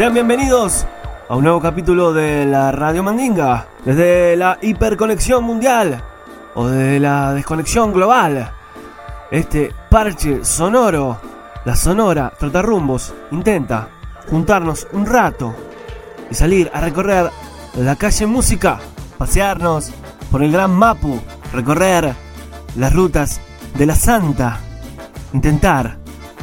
Sean bienvenidos a un nuevo capítulo de la Radio Mandinga, desde la hiperconexión mundial o de la desconexión global. Este parche sonoro, la sonora Trotarrumbos, intenta juntarnos un rato y salir a recorrer la calle Música, pasearnos por el Gran Mapu, recorrer las rutas de la Santa, intentar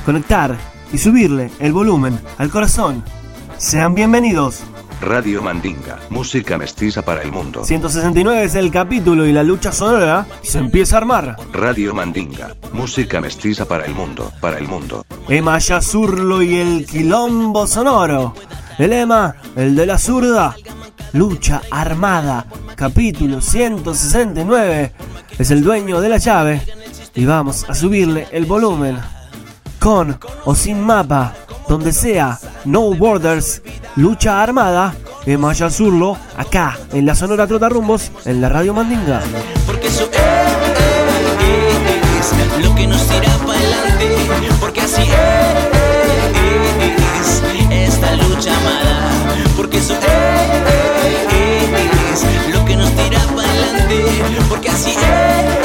conectar y subirle el volumen al corazón. Sean bienvenidos. Radio Mandinga, música mestiza para el mundo. 169 es el capítulo y la lucha sonora se empieza a armar. Radio Mandinga, música mestiza para el mundo, para el mundo. Emma Yazurlo y el quilombo sonoro. El Ema, el de la zurda. Lucha armada, capítulo 169. Es el dueño de la llave. Y vamos a subirle el volumen. Con o sin mapa, donde sea, no borders, lucha armada. Emma Yazurlo, acá, en la Sonora Trotarrumbos, en la Radio Mandinga. porque eso es lo que nos tira para adelante, porque así es esta lucha amada, porque eso es lo que nos tira para adelante, porque así es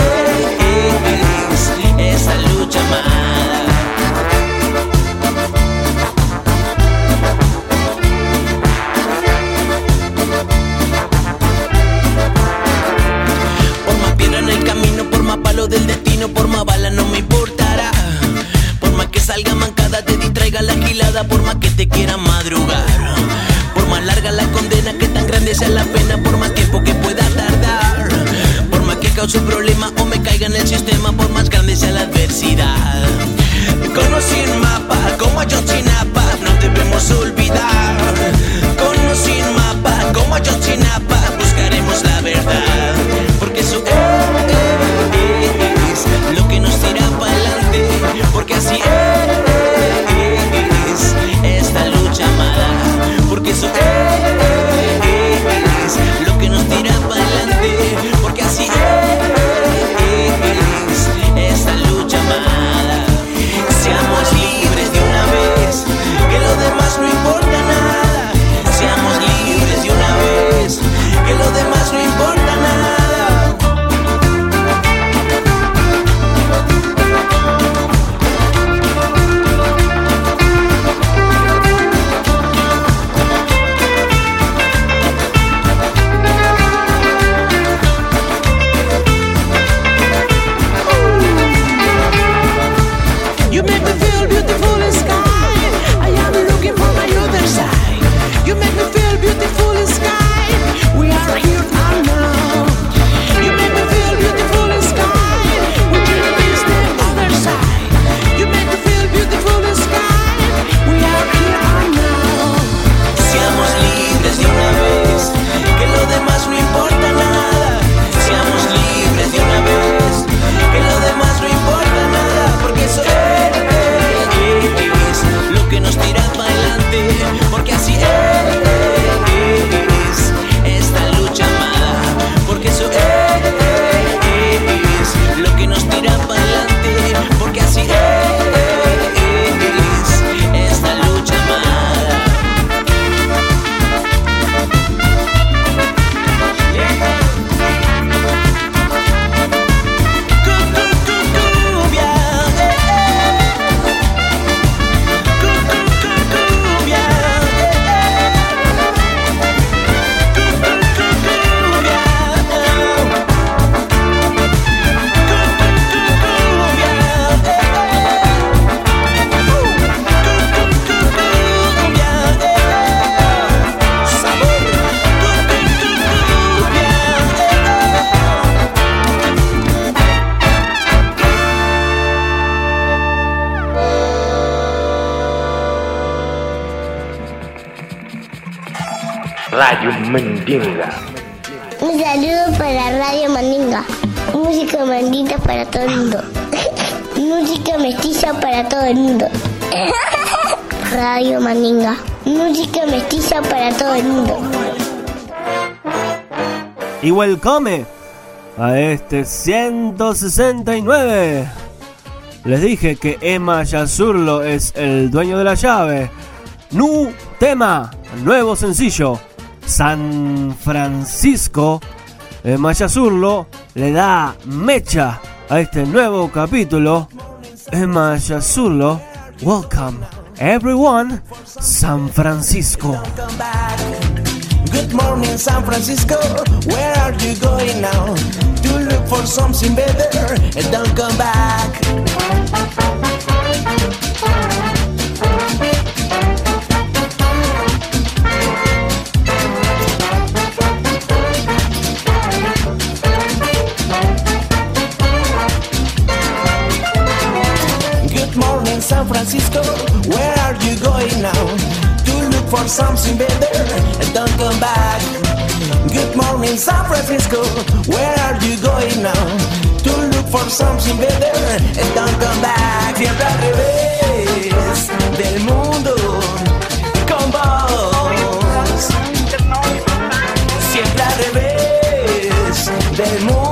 por más que te quiera madrugar. Por más larga la condena, que tan grande sea la pena, por más tiempo que pueda tardar. Por más que cause un problema o me caiga en el sistema, por más grande sea la adversidad. Conocí un mapa, como Ayotzinapa, no Y welcome a este 169. Les dije que Emma Yazurlo es el dueño de la llave. Nu tema, nuevo sencillo. San Francisco. Emma Yazurlo le da mecha a este nuevo capítulo. Emma Yazurlo, welcome everyone, San Francisco. Good morning, San Francisco. Where are you going now? To look for something better and don't come back. Something better and don't come back. Good morning, San Francisco. Where are you going now? To look for something better and don't come back. Siempre al revés del mundo con vos. Siempre al revés del mundo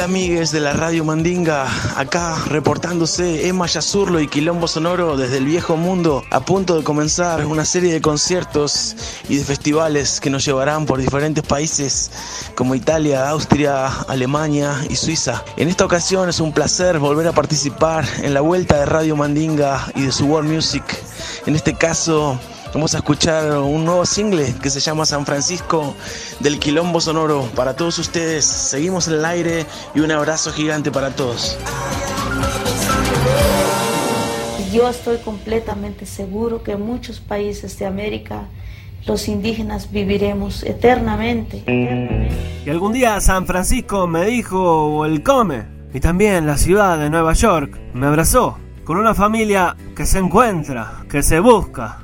Hola amigues de la Radio Mandinga, acá reportándose Emma Yazurlo y Quilombo Sonoro desde el viejo mundo, a punto de comenzar una serie de conciertos y de festivales que nos llevarán por diferentes países como Italia, Austria, Alemania y Suiza. En esta ocasión es un placer volver a participar en la vuelta de Radio Mandinga y de su World Music. En este caso Vamos a escuchar un nuevo single que se llama San Francisco del Quilombo Sonoro. Para todos ustedes, seguimos en el aire y un abrazo gigante para todos. Yo estoy completamente seguro que en muchos países de América los indígenas viviremos eternamente. eternamente. Y algún día San Francisco me dijo el come. Y también la ciudad de Nueva York me abrazó. Con una familia que se encuentra, que se busca.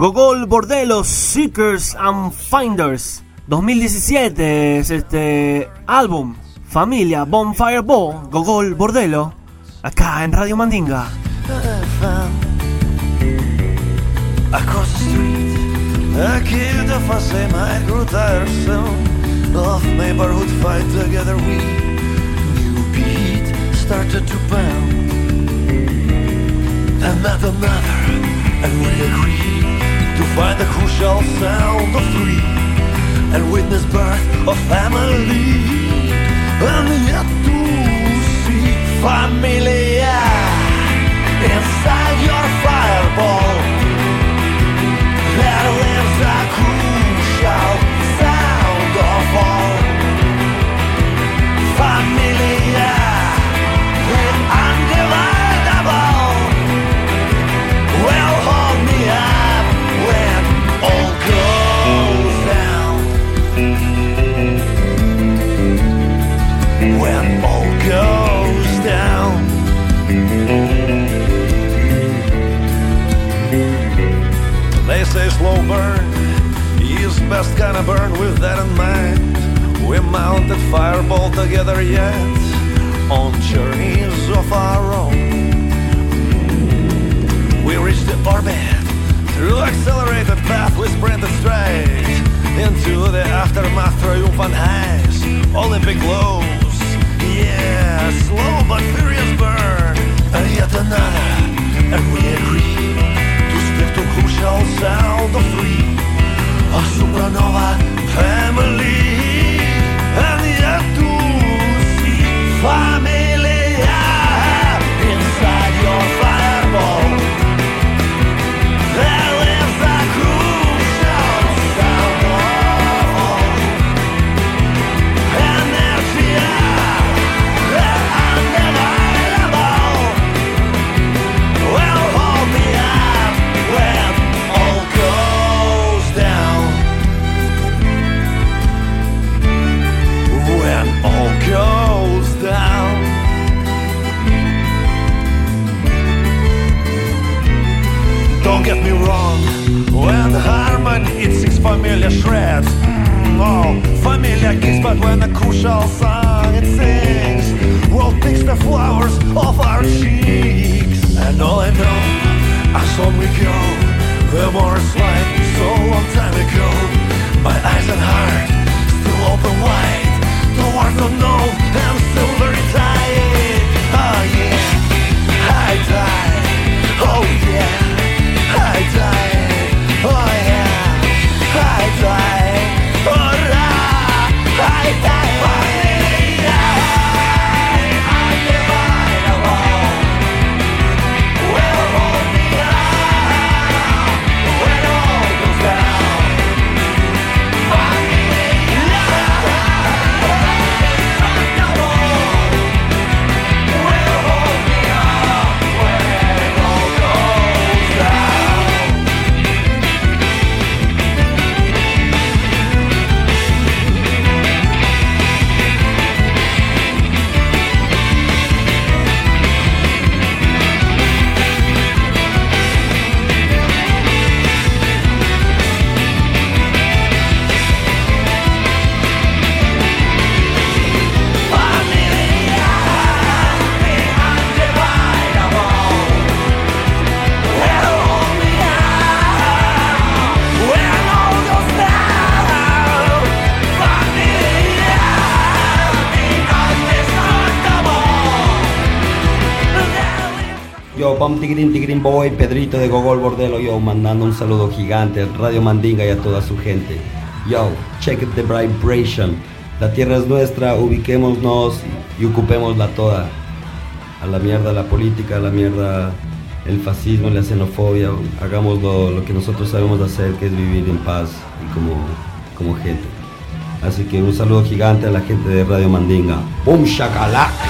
Gogol Bordello Seekers and Finders. 2017 es este álbum. Familia Bonfire Ball, Gogol Bordello. Acá en Radio Mandinga. Across the street, a kid of a same I grew tired soon of neighborhood fight together. We new beat started to pound, not another, and we agree to find the crucial sound of three and witness birth of family, and yet to see familia inside your fireball. There lives a crucial sound of all Boy, Pedrito de Gogol Bordelo, yo, mandando un saludo gigante al Radio Mandinga y a toda su gente. Yo, check the vibration. La tierra es nuestra, ubiquémonos y ocupémosla toda. A la mierda la política, a la mierda el fascismo, la xenofobia. Hagamos lo, que nosotros sabemos hacer, que es vivir en paz y como, como gente. Así que un saludo gigante a la gente de Radio Mandinga. ¡Bum, shakalaka!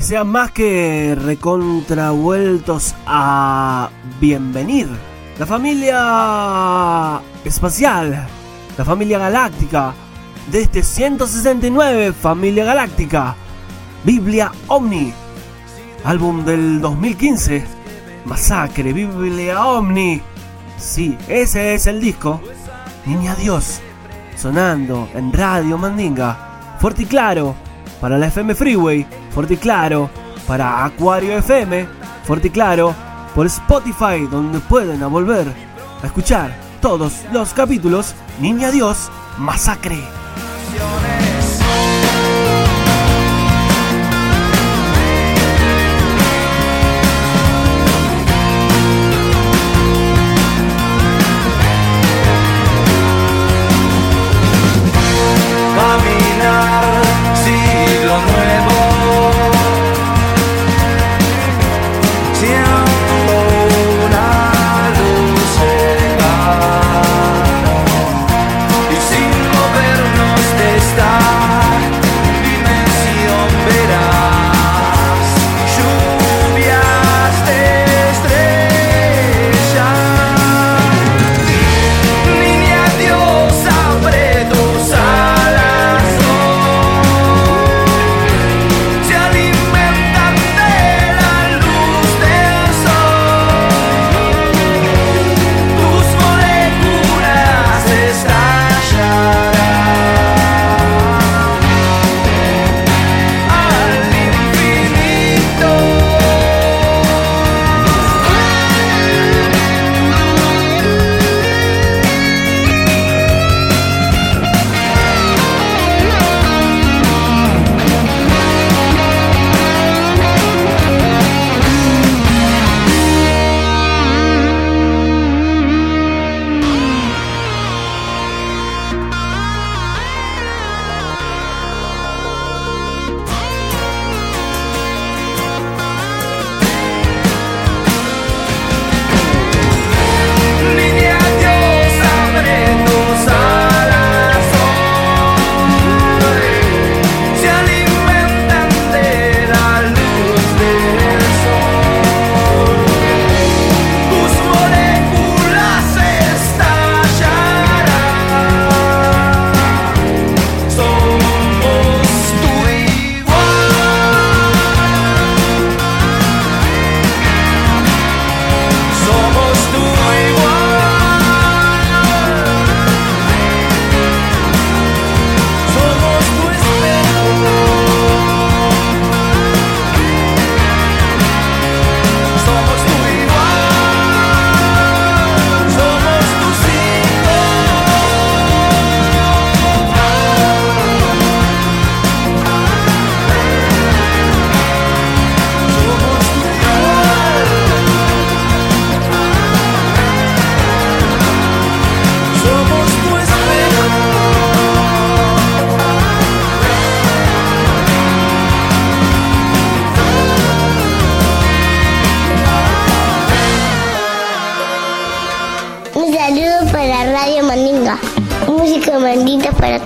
Sean más que recontravueltos a bienvenir. La familia espacial, la familia galáctica, de este 169 Familia Galáctica, Biblia Omni, álbum del 2015, Masacre, Biblia Omni. Sí, ese es el disco. Niña Dios, sonando en Radio Mandinga, fuerte y claro, para la FM Freeway, fuerte y claro, para Acuario FM, fuerte y claro, por Spotify, donde pueden volver a escuchar todos los capítulos. Niña Dios Masacre.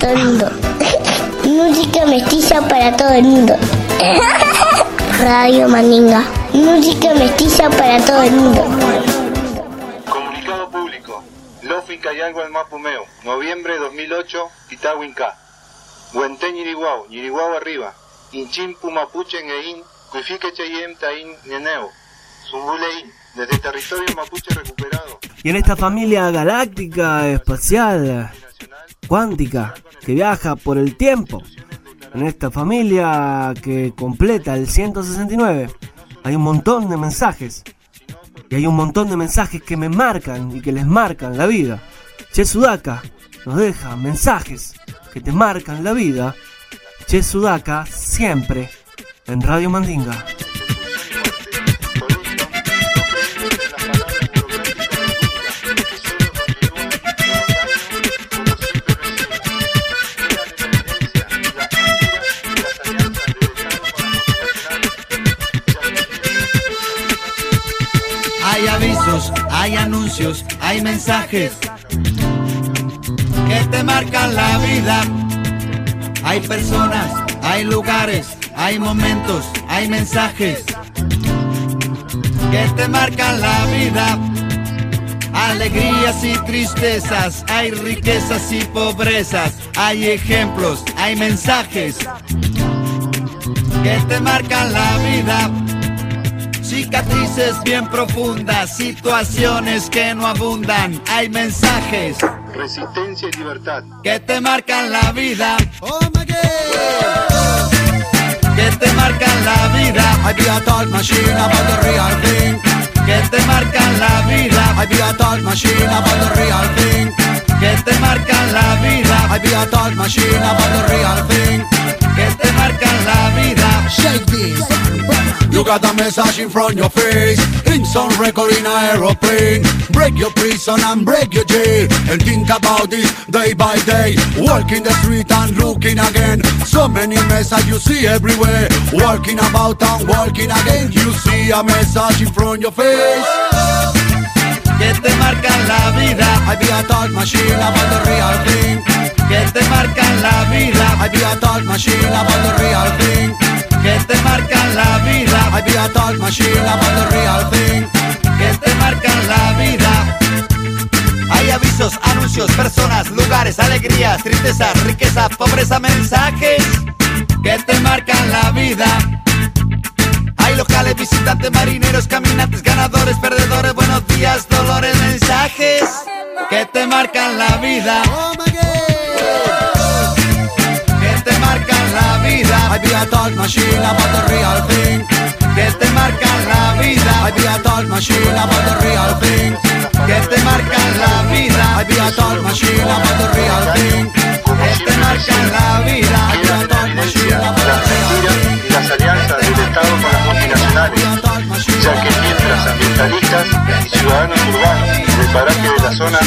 Todo el mundo. Música mestiza para todo el mundo. Radio Mandinga. Música mestiza para todo el mundo. Comunicado público. Lofi Cayalgo al Mapumeo. Noviembre 2008, Itawinca. Huente Ñiriguao, Ñiriguao arriba. Inchim Pumapuche Ngein, Kuifique Cheyem Tain Neneo. Zumbulein, desde territorio mapuche recuperado. Y en esta familia galáctica, espacial, cuántica, que viaja por el tiempo, en esta familia que completa el 169, hay un montón de mensajes. Y hay un montón de mensajes que me marcan y que les marcan la vida. Che Sudaka nos deja mensajes que te marcan la vida. Che Sudaka siempre en Radio Mandinga. Hay anuncios, hay mensajes que te marcan la vida. Hay personas, hay lugares, hay momentos, hay mensajes que te marcan la vida. Alegrías y tristezas, hay riquezas y pobrezas, hay ejemplos, hay mensajes que te marcan la vida. Cicatrices bien profundas, situaciones que no abundan, hay mensajes Resistencia y libertad. que te marcan la vida. Que te marcan la vida. I be a thought machine about the real thing. Que te marcan la vida. I be a thought machine about the real thing. Que te marcan la vida. I be a thought machine about the real thing. Que te marcan la vida. Shake this. You got a message in front your face. In some record in aeroplane. Break your prison and break your jail. And think about this day by day. Walking the street and looking again. So many messages you see everywhere. Walking about and walking again. You see a message in front your face. Que te marcan la vida. I be a thought machine about the real thing Que te marcan la vida. I be a thought machine about the real thing Que te marcan la vida. I be a thought machine about the real thing que te marcan la vida. Hay avisos, anuncios, personas, lugares, alegrías, tristezas, riqueza, pobreza, mensajes que te marcan la vida. Hay locales, visitantes, marineros, caminantes, ganadores, perdedores, buenos días, dolores, mensajes que te marcan la vida. Que te marcan la vida. I be a thought machine about the real thing Que te marcan la vida. I be a thought machine about the real thing Que te marcan la vida. I be a thought machine about the real thing Que te marcan la vida. I be a thought machine about the Las mentiras y las alianzas del Estado con las multinacionales, ya que mientras ambientalistas y ciudadanos urbanos del paraje de la zona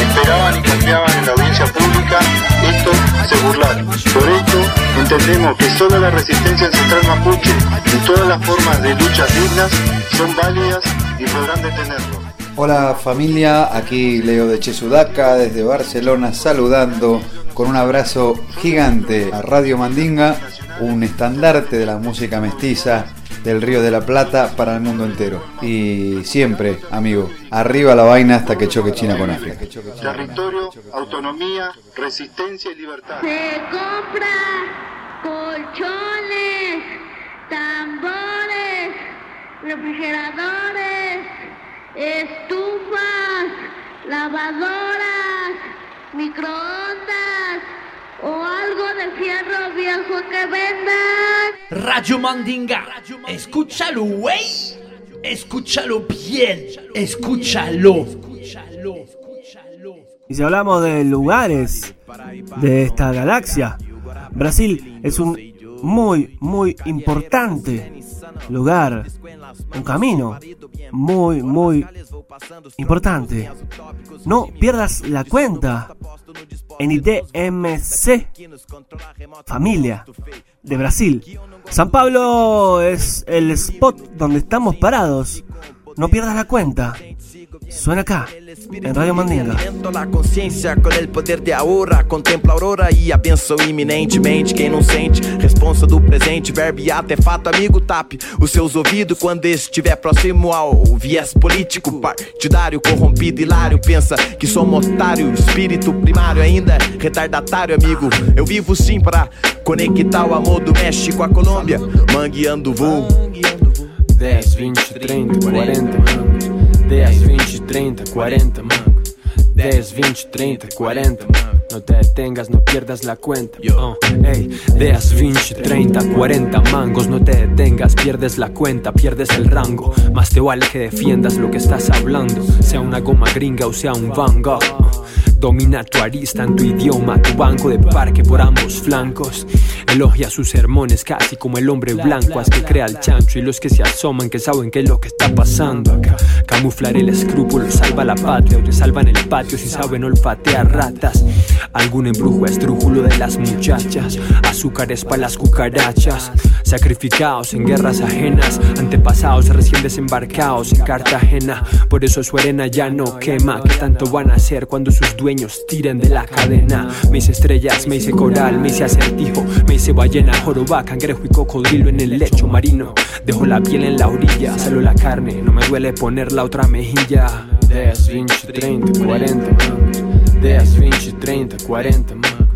esperaban y confiaban en la audiencia pública, estos se burlaron. Por esto entendemos que solo la resistencia ancestral mapuche y todas las formas de luchas dignas son válidas y podrán detenerlo. Hola familia, aquí Leo de Chesudaca desde Barcelona saludando con un abrazo gigante a Radio Mandinga, un estandarte de la música mestiza del Río de la Plata para el mundo entero. Y siempre, amigo, arriba la vaina hasta que choque China con África. Territorio, autonomía, resistencia y libertad. Se compra colchones, tambores, refrigeradores, estufas, lavadoras, microondas o algo de fierro viejo que vendan. Radio Mandinga, escúchalo, güey. Escúchalo bien, escúchalo. Y si hablamos de lugares de esta galaxia, Brasil es un muy, muy importante lugar, un camino muy, muy importante. No pierdas la cuenta en IDMC, familia de Brasil. San Pablo es el spot donde estamos parados. no pierdas la cuenta. Suena acá, en Radio Mandinga. A consciência com o poder de aura Contempla a aurora e a benção iminentemente Quem não sente, responsa do presente. Verbo e ato é fato, amigo, tape Os seus ouvidos quando estiver próximo ao viés político. Partidário, corrompido, hilário Pensa que somos otário. Espírito primário ainda retardatário, amigo. Eu vivo sim para conectar o amor do México à Colômbia. Mangueando voo. 10, 20, 30, 40 mangos 10, 20, 30, 40 mangos 10, 20, 30, 40 mangos No te detengas, no pierdas la cuenta. Uh, ey, 10, 20, 30, 40 mangos. No te detengas, pierdes la cuenta, pierdes el rango. Más te vale que defiendas lo que estás hablando. Sea una goma gringa o sea un Van Gogh. uh, Domina tu arista en tu idioma, tu banco de parque por ambos flancos. Elogia sus sermones casi como el hombre blanco, haz que crea el chancho y los que se asoman que saben qué es lo que está pasando acá. Camuflar el escrúpulo salva la patria o te salvan el patio si saben olfatear ratas. Algún embrujo estrújulo de las muchachas, azúcares para las cucarachas. Sacrificados en guerras ajenas, antepasados recién desembarcados en Cartagena. Por eso su arena ya no quema, que tanto van a hacer cuando sus dueños tiren de la cadena. Me hice estrellas, me hice coral, me hice acertijo, me hice ballena, joroba, cangrejo y cocodrilo en el lecho marino. Dejo la piel en la orilla, solo la carne, no me duele poner la otra mejilla. 10, 20, 30, 40 mangos. 10, 20, 30, 40 mangos.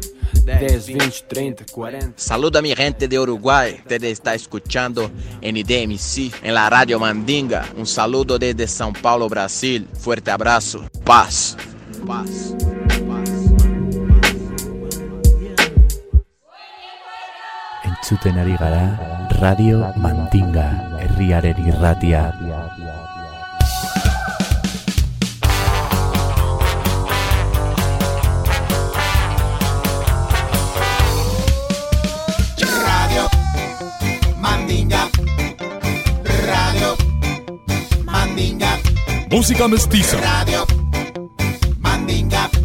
10, 20, 30, 40. Saluda mi gente de Uruguay, usted está escuchando NDMC en la radio Mandinga. Un saludo desde São Paulo, Brasil. Fuerte abrazo. Paz. Paz. Entzuten ari gara Radio Mandinga, herriaren irratia. Radio Mandinga. Radio Mandinga. Música mestiza Radio.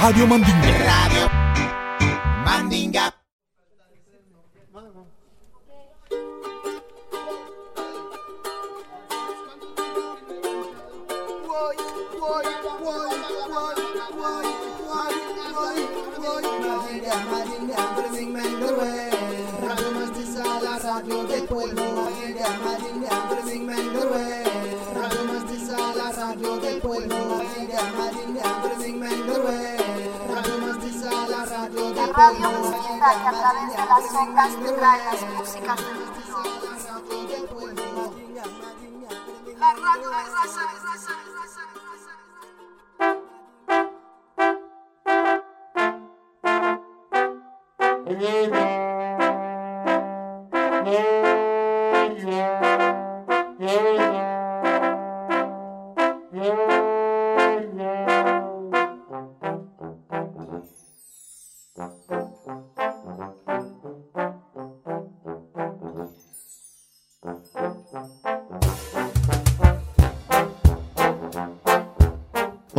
Radio Mandinga. Radio que a través de las ondas te trae las músicas del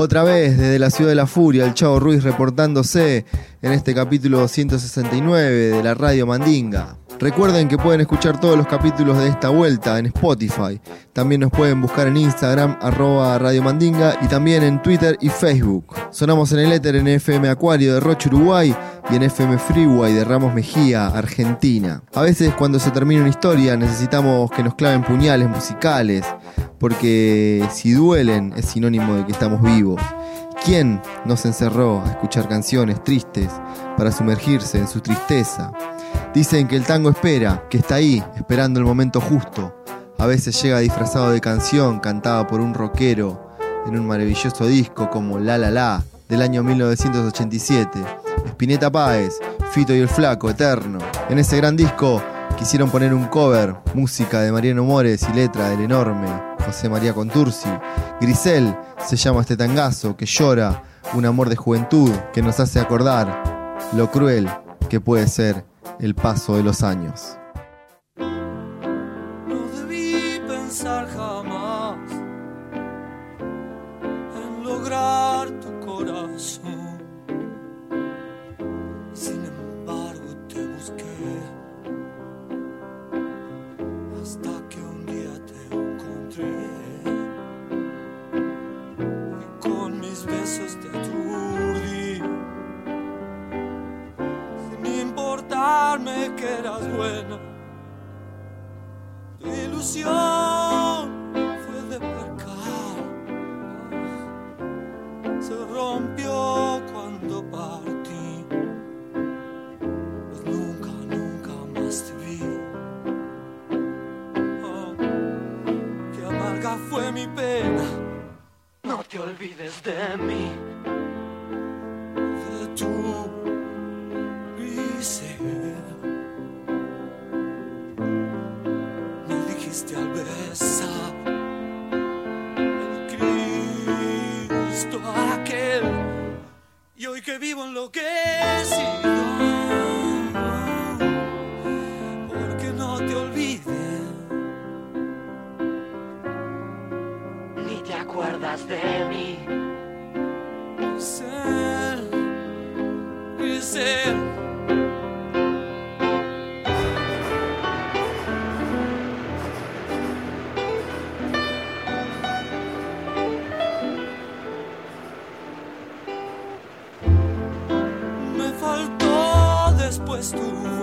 Otra vez desde la ciudad de la furia, el Chavo Ruiz reportándose en este capítulo 169 de la Radio Mandinga. Recuerden que pueden escuchar todos los capítulos de esta vuelta en Spotify. También nos pueden buscar en Instagram, arroba Radio Mandinga, y también en Twitter y Facebook. Sonamos en el éter en FM Acuario de Roche, Uruguay, y en FM Freeway de Ramos Mejía, Argentina. A veces cuando se termina una historia necesitamos que nos claven puñales musicales, porque si duelen es sinónimo de que estamos vivos. ¿Quién nos encerró a escuchar canciones tristes para sumergirse en su tristeza? Dicen que el tango espera, que está ahí, esperando el momento justo. A veces llega disfrazado de canción cantada por un rockero en un maravilloso disco como La La La del año 1987. Spinetta Páez, Fito y el Flaco, Eterno. En ese gran disco quisieron poner un cover, música de Mariano Mores y letra del enorme María Contursi. Grisel se llama este tangazo que llora un amor de juventud que nos hace acordar lo cruel que puede ser el paso de los años. Eras buena. Tu ilusión fue de percar. Se rompió cuando partí. Pues nunca, nunca más te vi. Oh, qué amarga fue mi pena. No te olvides de mí. Al besar el Cristo aquel y hoy que vivo enloquecido porque no te olvides ni te acuerdas de mí. Grisel tu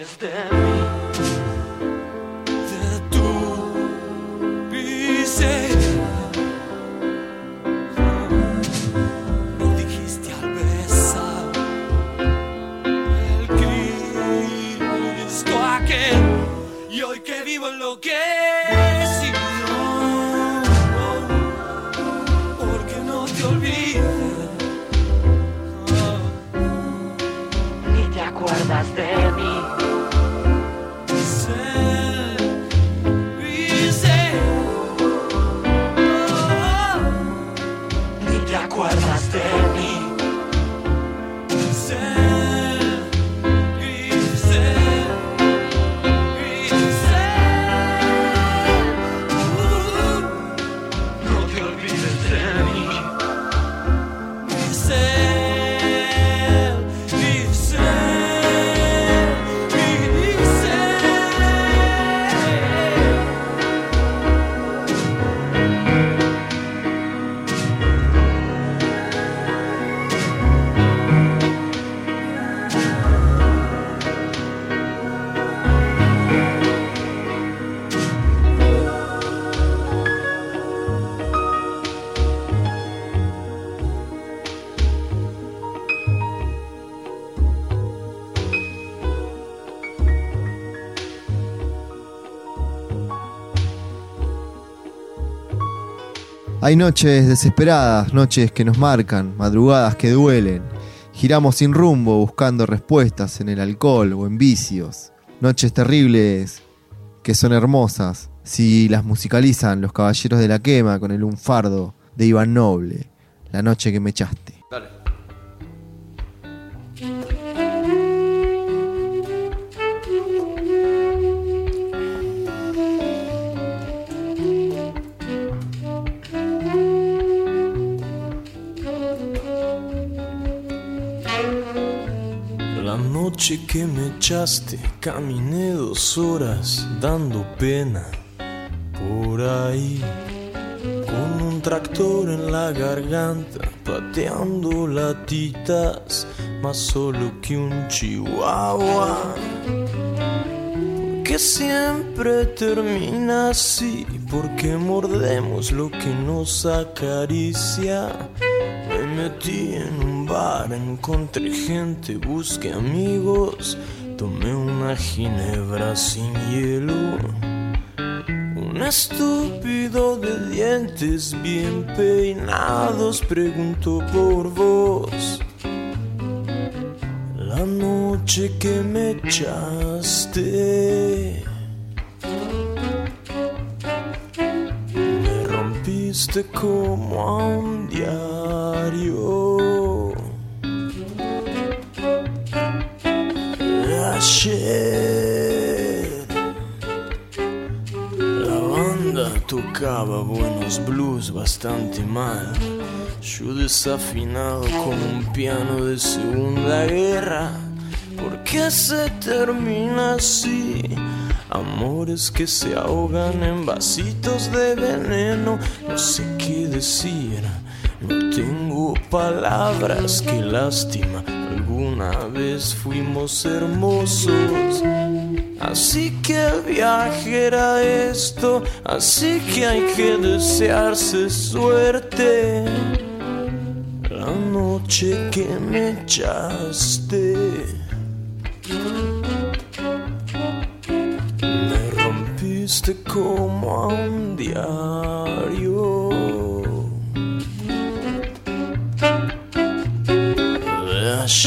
te olvides Hay noches desesperadas, noches que nos marcan, madrugadas que duelen. Giramos sin rumbo buscando respuestas en el alcohol o en vicios. Noches terribles que son hermosas si las musicalizan los caballeros de la quema con el lunfardo de Iván Noble. La noche que me echaste. Que me echaste, caminé dos horas dando pena por ahí. Con un tractor en la garganta, pateando latitas, más solo que un chihuahua. Que siempre termina así, porque mordemos lo que nos acaricia. Me metí en un bar, encontré gente, busqué amigos, tomé una ginebra sin hielo. Un estúpido de dientes bien peinados preguntó por vos. La noche que me echaste. Me rompiste como a un diario. La banda tocaba buenos blues bastante mal. Yo desafinado como un piano de segunda guerra. ¿Por qué se termina así? Amores que se ahogan en vasitos de veneno. No sé qué decir. No tengo palabras, qué lástima. Alguna vez fuimos hermosos. Así que el viaje era esto, así que hay que desearse suerte. La noche que me echaste, me rompiste como a un diario. Se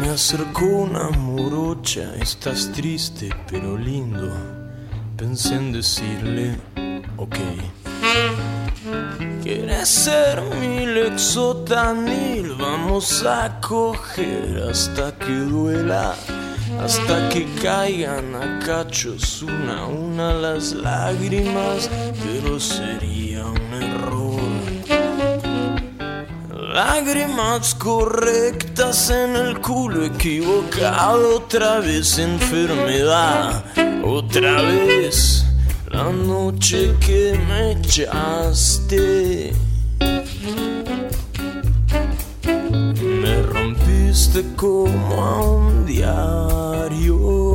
me acercó una morocha, estás triste pero lindo. Pensé en decirle, ok. ¿Quieres ser mi lexotanil? Vamos a coger hasta que duela. Hasta que caigan a cachos una a una las lágrimas, pero sería un error. Lágrimas correctas en el culo equivocado, otra vez enfermedad, otra vez la noche que me echaste. Rompiste como a un diario.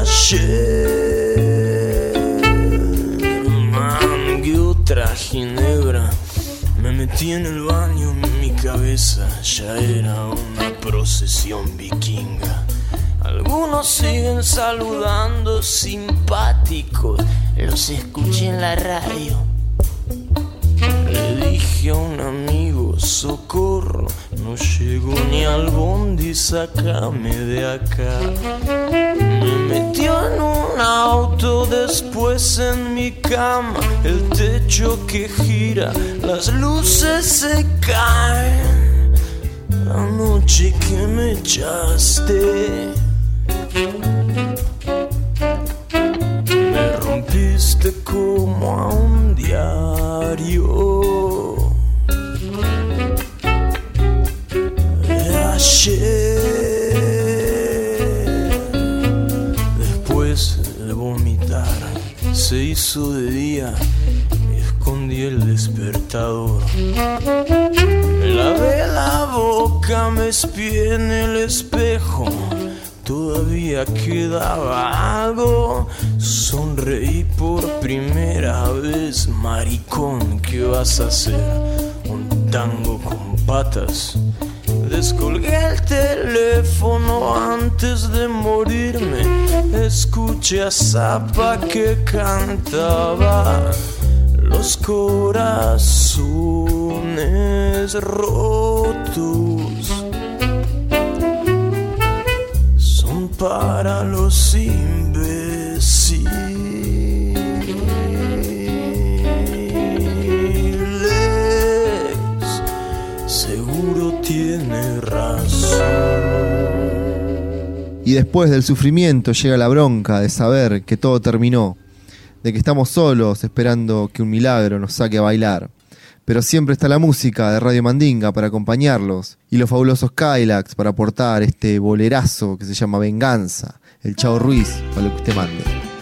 Ayer mangué otra ginebra. Me metí en el baño, mi cabeza ya era una procesión vikinga. Algunos siguen saludando simpáticos, los escuché en la radio. Dije a un amigo, socorro, no llego ni al bondi, sácame de acá. Me metió en un auto, después en mi cama, el techo que gira, las luces se caen. La noche que me echaste. Me rompiste como a un diario. Me lavé la boca, me espié en el espejo. Todavía quedaba algo. Sonreí por primera vez, maricón. ¿Qué vas a hacer? Un tango con patas. Descolgué el teléfono antes de morirme. Escuché a Zappa que cantaba los corazones rotos son para los imbéciles. Seguro tiene razón. Y después del sufrimiento llega la bronca de saber que todo terminó, de que estamos solos esperando que un milagro nos saque a bailar. Pero siempre está la música de Radio Mandinga para acompañarlos y los fabulosos Kylax para aportar este bolerazo que se llama Venganza, el Chao Ruiz, para lo que usted mande.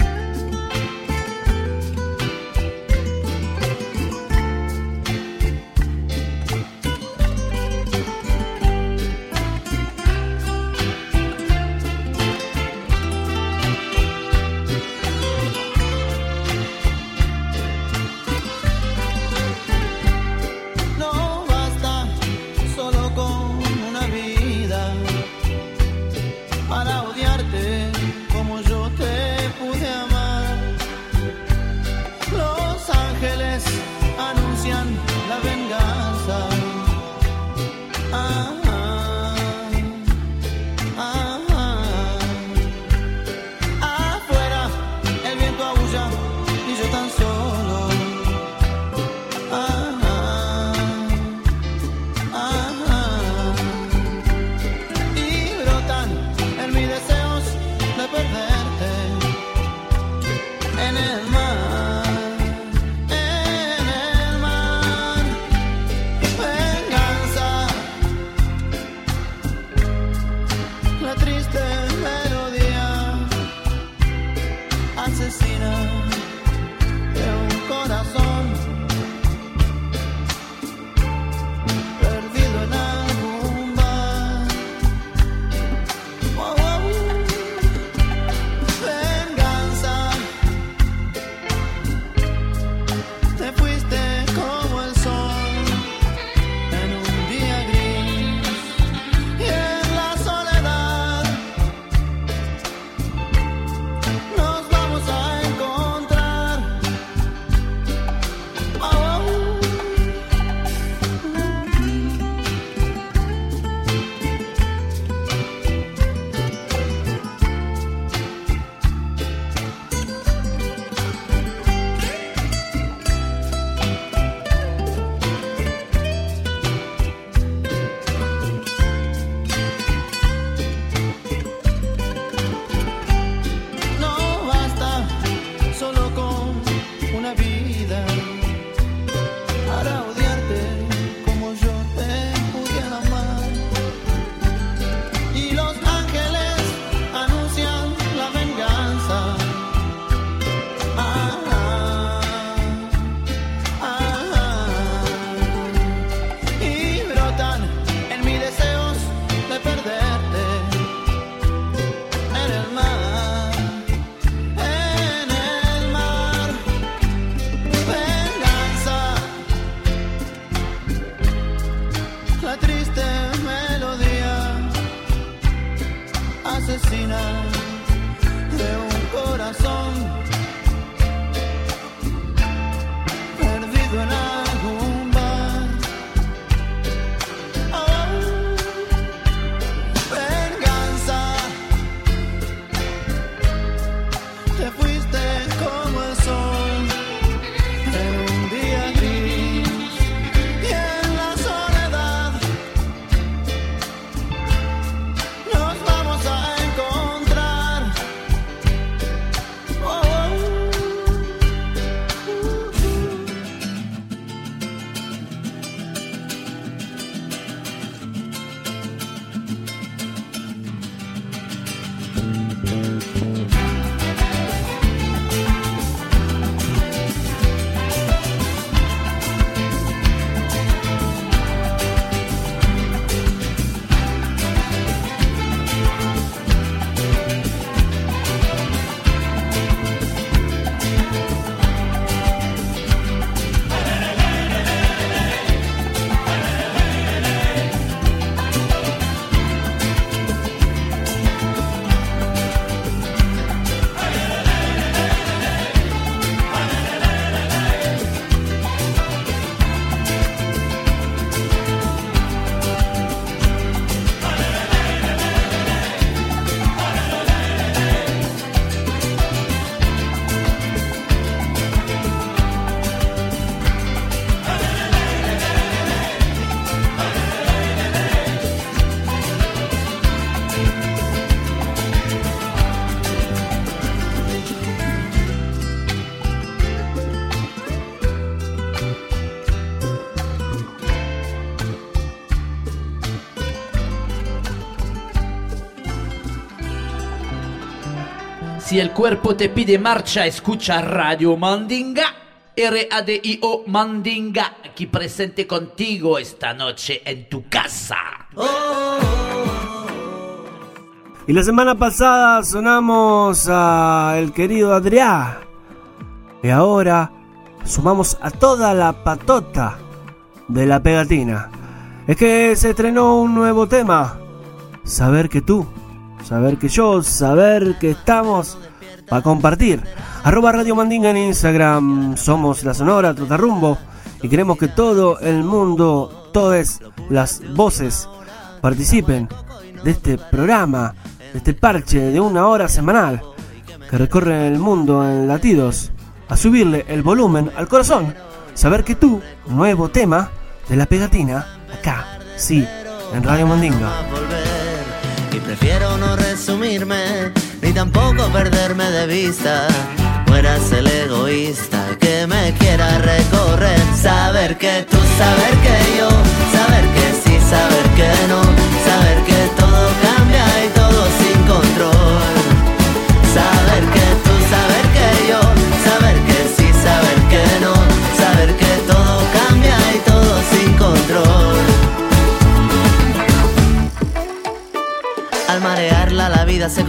Si el cuerpo te pide marcha, escucha Radio Mandinga. R-A-D-I-O Mandinga, aquí presente contigo esta noche en tu casa. Y la semana pasada sonamos a el querido Adrián. Y ahora sumamos a toda la patota de la pegatina. Es que se estrenó un nuevo tema. Saber que tú, saber que yo, saber que estamos para compartir. Arroba Radio Mandinga en Instagram. Somos la Sonora Trotarrumbo. Y queremos que todo el mundo, todas las voces participen de este programa, de este parche de una hora semanal que recorre el mundo en latidos, a subirle el volumen al corazón, saber que tú, nuevo tema de la pegatina, acá, sí, en Radio Mandinga. Y prefiero no ni tampoco perderme de vista. Fueras el egoísta que me quiera recorrer. Saber que tú, saber que yo, saber que sí, saber que no, saber que todo cambia y todo sin control.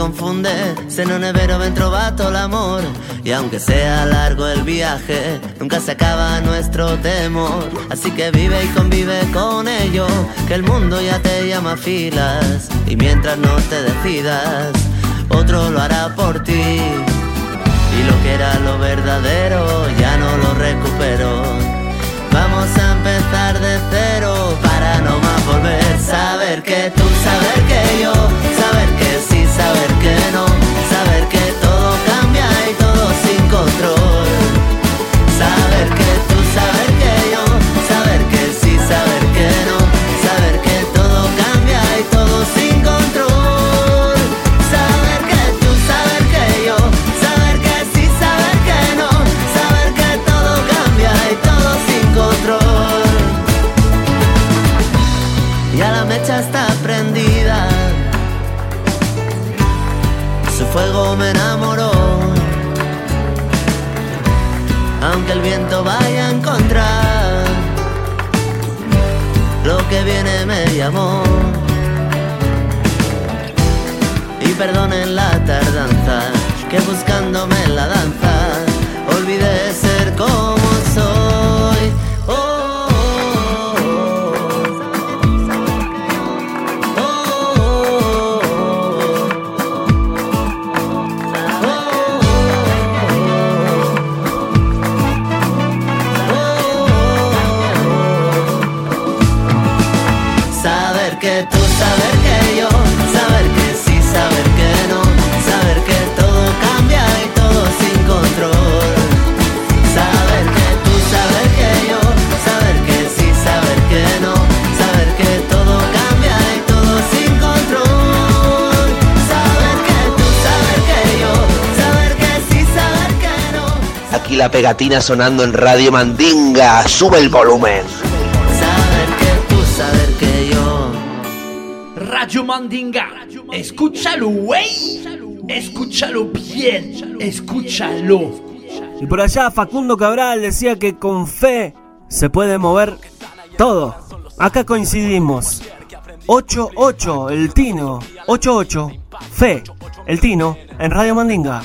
Confunde, se non è vero ben trovato l'amor. Y aunque sea largo el viaje, nunca se acaba nuestro temor. Así que vive y convive con ello, que el mundo ya te llama filas. Y mientras no te decidas, otro lo hará por ti. Y lo que era lo verdadero ya no lo recupero. Vamos a empezar de cero para no más volver. Saber que tú, saber que yo, saber que saber que todo cambia y todo sin control. Saber que tú, fuego me enamoró. Aunque el viento vaya en contra, lo que viene me llamó. Y perdonen la tardanza, que buscándome en la danza, olvidé que tú, saber que yo, saber que sí, saber que no, saber que todo cambia y todo sin control. Saber que tú, saber que yo, saber que sí, saber que no, saber que todo cambia y todo sin control. Saber que tú, saber que yo, saber que sí, saber que no. Aquí la pegatina sonando en Radio Mandinga. Sube el volumen. Radio Mandinga, escúchalo, wey. Escúchalo bien, escúchalo. Y por allá Facundo Cabral decía que con fe se puede mover todo. Acá coincidimos. 8-8, el Tino. 8-8, Fe, el Tino, en Radio Mandinga.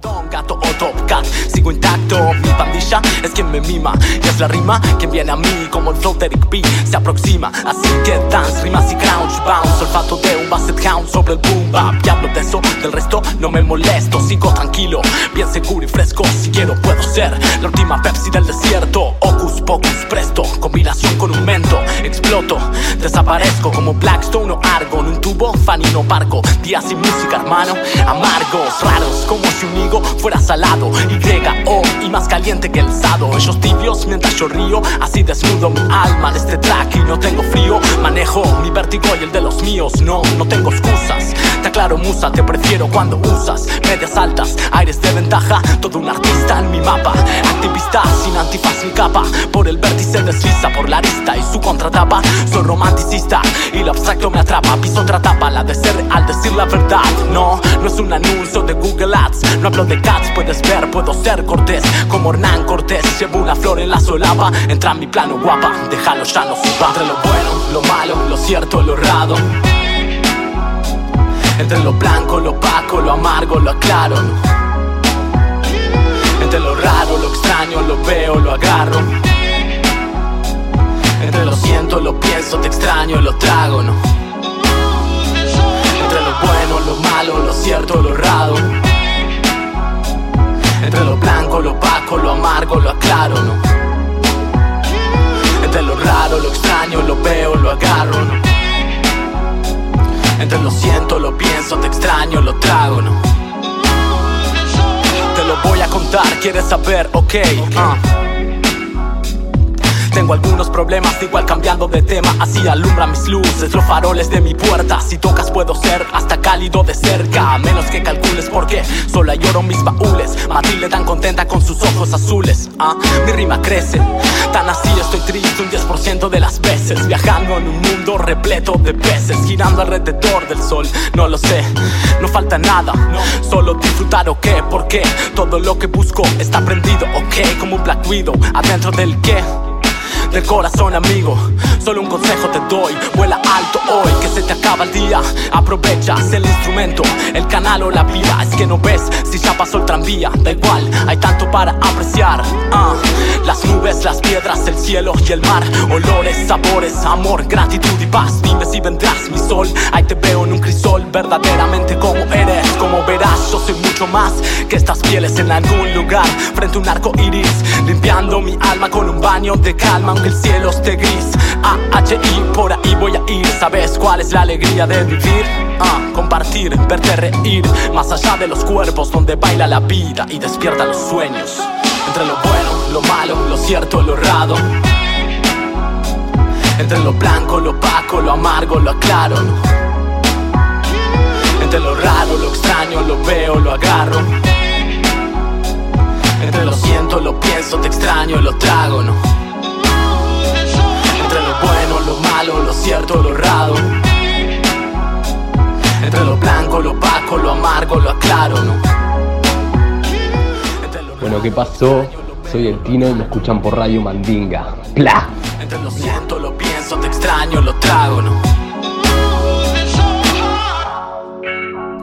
Don Gato o Top Cat, sigo intacto, mi pandilla es quien me mima. Y es la rima quien viene a mí como el flow de Eric B Se aproxima, así que dance, rimas y crouch bounce. Olfato de un basset hound sobre el boom bap. Y hablo de eso, del resto no me molesto. Sigo tranquilo, bien seguro y fresco. Si quiero puedo ser la última Pepsi del desierto. Ocus pocus presto, combinación con un mento. Exploto, desaparezco como Blackstone o Argon. Un tubo, fanino, barco Días sin música, hermano. Amargos, raros, como si un higo fuera salado Y, O, y más caliente que el sado. Ellos tibios mientras yo río Así desnudo mi alma en este track. Y no tengo frío Manejo mi vértigo y el de los míos. No, no tengo excusas. Te aclaro musa, te prefiero cuando usas Medias altas, aires de ventaja Todo un artista en mi mapa. Activista sin antifaz ni capa. Por el vértice desliza por la arista y su contratapa. Soy romanticista y lo abstracto me atrapa. Piso otra tapa, la de ser al decir la verdad. No, no es un anuncio de Google Ads. No hablo de cats, puedes ver, puedo ser cortés. Como Hernán Cortés, llevo una flor en la solapa. Entra en mi plano guapa, déjalo ya no suba. Entre lo bueno, lo malo, lo cierto, lo errado. Entre lo blanco, lo opaco, lo amargo, lo aclaro. Entre lo raro, lo extraño, lo veo, lo agarro. Entre lo siento, lo pienso, te extraño, lo trago, no. Entre lo bueno, lo malo, lo cierto, lo errado. Entre lo blanco, lo opaco, lo amargo, lo aclaro, no. Entre lo raro, lo extraño, lo veo, lo agarro, no. Entre lo siento, lo pienso, te extraño, lo trago, no. Te lo voy a contar, quieres saber, ok. ah. Tengo algunos problemas, igual cambiando de tema, así alumbra mis luces, los faroles de mi puerta. Si tocas puedo ser hasta cálido de cerca, a menos que calcules por qué. Solo lloro mis baúles, Matilde tan contenta con sus ojos azules. Ah, mi rima crece, tan así estoy triste un 10% de las veces. Viajando en un mundo repleto de peces, girando alrededor del sol. No lo sé, no falta nada, solo disfrutar o qué, porque todo lo que busco está prendido, ok, como un Black Widow, adentro del qué del corazón amigo. Solo un consejo te doy, vuela alto hoy Que se te acaba el día, aprovechas el instrumento El canal o la vía, es que no ves si ya pasó el tranvía. Da igual, hay tanto para apreciar. Ah, Las nubes, las piedras, el cielo y el mar. Olores, sabores, amor, gratitud y paz. Dime si vendrás mi sol, ahí te veo en un crisol Verdaderamente como eres, como verás Yo soy mucho más que estas pieles en algún lugar. Frente a un arco iris, limpiando mi alma con un baño de calma aunque el cielo esté gris A-H-I, por ahí voy a ir ¿Sabes cuál es la alegría de vivir? Ah, compartir, verte reír Más allá de los cuerpos donde baila la vida y despierta los sueños Entre lo bueno, lo malo, lo cierto, lo errado Entre lo blanco, lo opaco, lo amargo, lo aclaro. Entre lo raro, lo extraño, lo veo, lo agarro Entre lo siento, lo pienso, te extraño, lo trago, ¿no? Lo malo, lo cierto, lo errado Entre lo blanco, lo opaco, lo amargo, lo aclaro, ¿no? Bueno, ¿qué pasó? Soy el Tino y me escuchan por Radio Mandinga. ¡Pla! Entre lo siento, lo pienso, te extraño, lo trago, ¿no?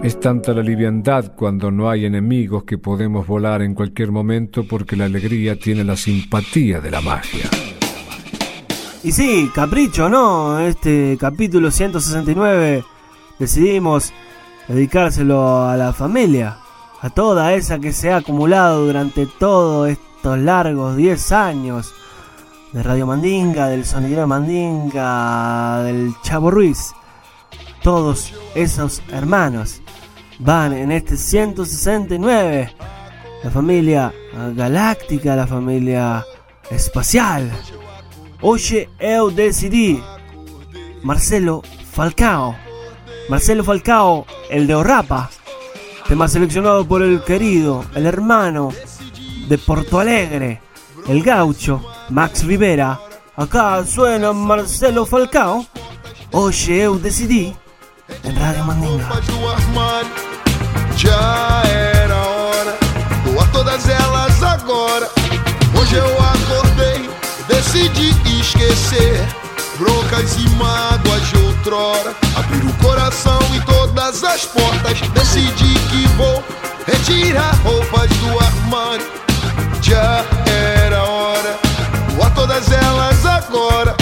Es tanta la liviandad cuando no hay enemigos que podemos volar en cualquier momento porque la alegría tiene la simpatía de la magia. Y sí, capricho, ¿no? Este capítulo 169 decidimos dedicárselo a la familia, a toda esa que se ha acumulado durante todos estos largos 10 años de Radio Mandinga, del Sonidero Mandinga, del Chavo Ruiz. Todos esos hermanos van en este 169. La familia galáctica, la familia espacial. Oye, eu decidí. Marcelo Falcao. Marcelo Falcao, el de Orrapa. Tema seleccionado por el querido, el hermano de Porto Alegre, el gaucho, Max Rivera. Acá suena Marcelo Falcao. Oye, eu decidí. En Radio Mandinga. Já era hora, todas. Hoje decidi esquecer broncas e mágoas de outrora. Abrir o coração e todas as portas. Decidi que vou retirar roupas do armário. Já era hora, doar todas elas agora.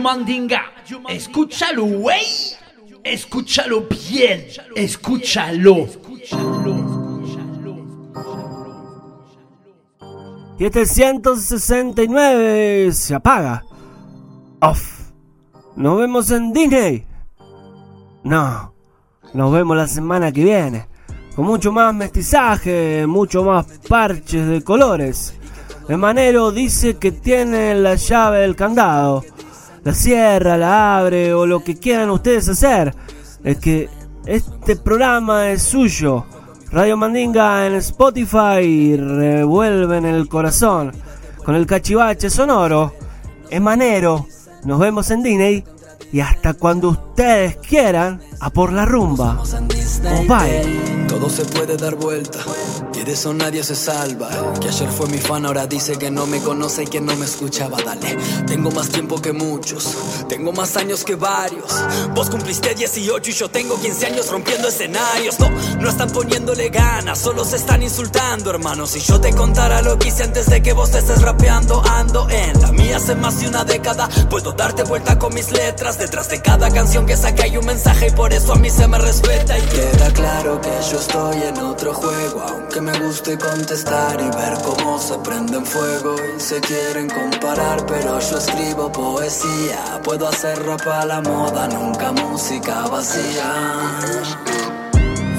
Mandinga. Escúchalo, güey. Escúchalo bien. Escúchalo. Y este 169 se apaga. Off. Nos vemos en Disney. No. Nos vemos la semana que viene. Con mucho más mestizaje, mucho más parches de colores. El manero dice que tiene la llave del candado. La cierra, la abre o lo que quieran ustedes hacer. Es que este programa es suyo. Radio Mandinga en Spotify revuelve en el corazón. Con el cachivache sonoro. Es manero. Nos vemos en Disney. Y hasta cuando ustedes quieran, a por la rumba. Oh, bye. Todo se puede dar vuelta y de eso nadie se salva. Que ayer fue mi fan, ahora dice que no me conoce y que no me escuchaba. Dale, tengo más tiempo que muchos, tengo más años que varios. Vos cumpliste 18 y yo tengo 15 años rompiendo escenarios. No, no están poniéndole ganas, solo se están insultando, hermano. Si yo te contara lo que hice antes de que vos te estés rapeando, ando en la mía hace más de una década. Puedo darte vuelta con mis letras. Detrás de cada canción que hay un mensaje y por eso a mí se me respeta. Y queda claro que yo estoy en otro juego, aunque me guste contestar y ver cómo se prenden fuego y se quieren comparar, pero yo escribo poesía, puedo hacer rap a la moda, nunca música vacía.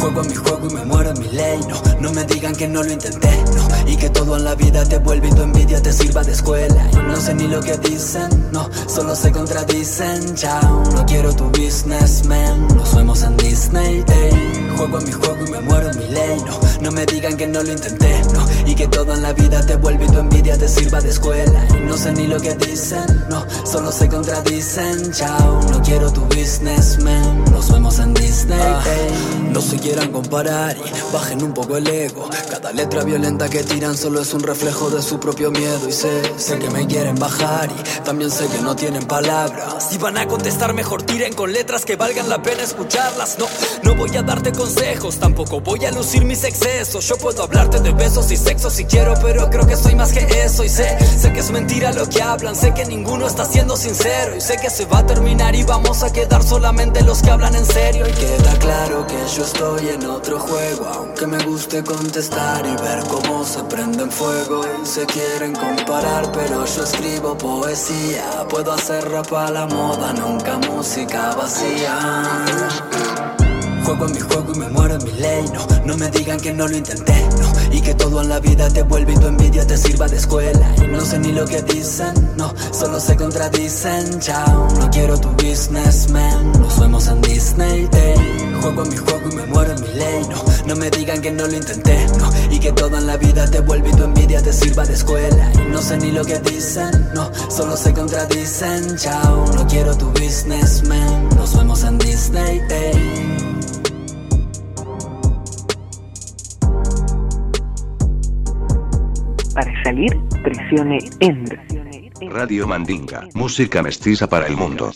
Juego a mi juego y me muero en mi ley, no, no me digan que no lo intenté, no, y que todo en la vida te vuelve y tu envidia te sirva de escuela. Y no sé ni lo que dicen, no, solo se contradicen, chao, no quiero tu businessman, nos vemos en Disney, ey. Juego a mi juego y me muero en mi ley, no, no me digan que no lo intenté, no, y que todo en la vida te vuelve y tu envidia te sirva de escuela. Y no sé ni lo que dicen, no, solo se contradicen, chao, no quiero tu businessman, nos vemos en Disney, ey. No se quieran comparar y bajen un poco el ego. Cada letra violenta que tiran solo es un reflejo de su propio miedo. Y sé, sé que me quieren bajar y también sé que no tienen palabras. Si van a contestar, mejor tiren con letras que valgan la pena escucharlas. No, no voy a darte consejos, tampoco voy a lucir mis excesos. Yo puedo hablarte de besos y sexo si quiero, pero creo que soy más que eso. Y sé, sé que es mentira lo que hablan, sé que ninguno está siendo sincero. Y sé que se va a terminar y vamos a quedar solamente los que hablan en serio. Y queda claro que yo estoy en otro juego, aunque me guste contestar y ver cómo se prenden fuego y se quieren comparar, pero yo escribo poesía, puedo hacer rap a la moda, nunca música vacía. Juego en mi juego y me muero en mi ley, no, no me digan que no lo intenté, no, y que todo en la vida te vuelve y tu envidia te sirva de escuela. Y no sé ni lo que dicen, no, solo se contradicen, chao, no quiero tu businessman, nos vemos en Disney, ey. Juego en mi juego y me muero en mi ley, no, no me digan que no lo intenté, no, y que todo en la vida te vuelve y tu envidia te sirva de escuela. Y no sé ni lo que dicen, no, solo se contradicen, chao, no quiero tu businessman, nos vemos en Disney, ey. Para salir, presione Enter. Radio Mandinga, música mestiza para el mundo.